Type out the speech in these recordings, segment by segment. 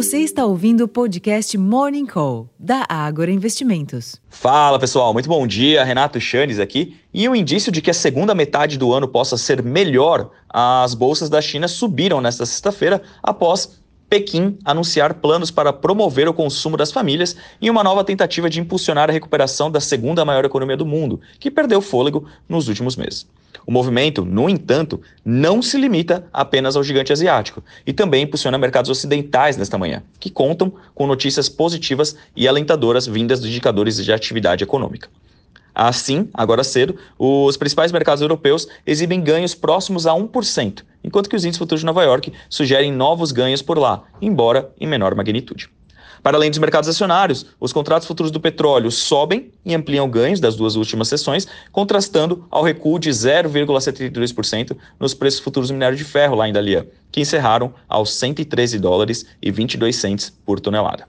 Você está ouvindo o podcast Morning Call, da Ágora Investimentos. Fala pessoal, muito bom dia. Renato Chanes aqui. E um indício de que a segunda metade do ano possa ser melhor, as bolsas da China subiram nesta sexta-feira após Pequim anunciar planos para promover o consumo das famílias em uma nova tentativa de impulsionar a recuperação da segunda maior economia do mundo, que perdeu fôlego nos últimos meses. O movimento, no entanto, não se limita apenas ao gigante asiático e também impulsiona mercados ocidentais nesta manhã, que contam com notícias positivas e alentadoras vindas dos indicadores de atividade econômica. Assim, agora cedo, os principais mercados europeus exibem ganhos próximos a 1%, enquanto que os índices futuros de Nova York sugerem novos ganhos por lá, embora em menor magnitude. Para além dos mercados acionários, os contratos futuros do petróleo sobem e ampliam ganhos das duas últimas sessões, contrastando ao recuo de 0,72% nos preços futuros do minério de ferro lá em Dalia, que encerraram aos 113 dólares e 22 centes por tonelada.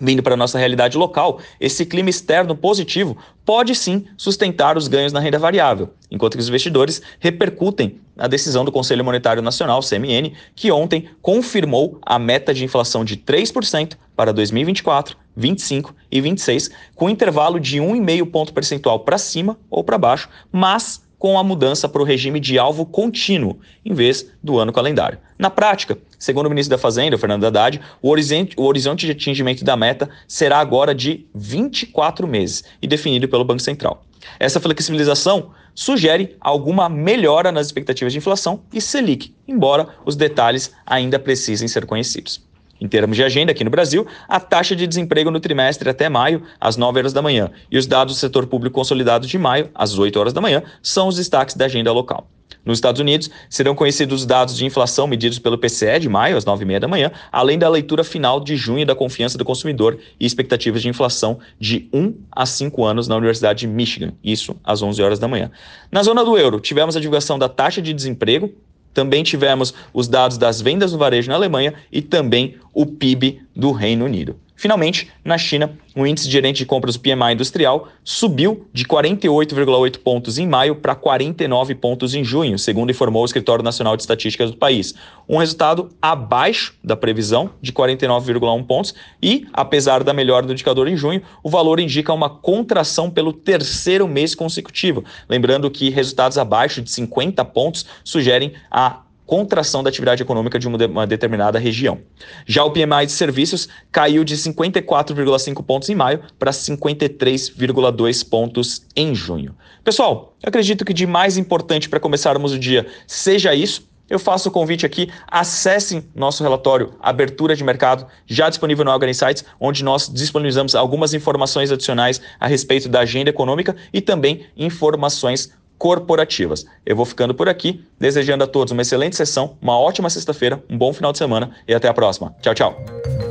Vindo para a nossa realidade local, esse clima externo positivo pode sim sustentar os ganhos na renda variável, enquanto que os investidores repercutem a decisão do Conselho Monetário Nacional, CMN, que ontem confirmou a meta de inflação de 3% para 2024, 25 e 26, com intervalo de 1,5 ponto percentual para cima ou para baixo, mas com a mudança para o regime de alvo contínuo, em vez do ano calendário. Na prática, segundo o ministro da Fazenda, Fernando Haddad, o horizonte, o horizonte de atingimento da meta será agora de 24 meses e definido pelo Banco Central. Essa flexibilização sugere alguma melhora nas expectativas de inflação e Selic, embora os detalhes ainda precisem ser conhecidos. Em termos de agenda, aqui no Brasil, a taxa de desemprego no trimestre até maio, às 9 horas da manhã, e os dados do setor público consolidado de maio, às 8 horas da manhã, são os destaques da agenda local. Nos Estados Unidos, serão conhecidos os dados de inflação medidos pelo PCE de maio, às 9h30 da manhã, além da leitura final de junho da confiança do consumidor e expectativas de inflação de 1 a 5 anos na Universidade de Michigan, isso às 11 horas da manhã. Na zona do euro, tivemos a divulgação da taxa de desemprego, também tivemos os dados das vendas no varejo na Alemanha e também o PIB do Reino Unido. Finalmente, na China, o índice de gerente de compras do PMI industrial subiu de 48,8 pontos em maio para 49 pontos em junho, segundo informou o Escritório Nacional de Estatísticas do país. Um resultado abaixo da previsão de 49,1 pontos e, apesar da melhora do indicador em junho, o valor indica uma contração pelo terceiro mês consecutivo. Lembrando que resultados abaixo de 50 pontos sugerem a contração da atividade econômica de uma determinada região. Já o PMI de serviços caiu de 54,5 pontos em maio para 53,2 pontos em junho. Pessoal, acredito que de mais importante para começarmos o dia seja isso. Eu faço o convite aqui, acessem nosso relatório Abertura de Mercado, já disponível no Algar Insights, onde nós disponibilizamos algumas informações adicionais a respeito da agenda econômica e também informações corporativas. Eu vou ficando por aqui, desejando a todos uma excelente sessão, uma ótima sexta-feira, um bom final de semana e até a próxima. Tchau, tchau.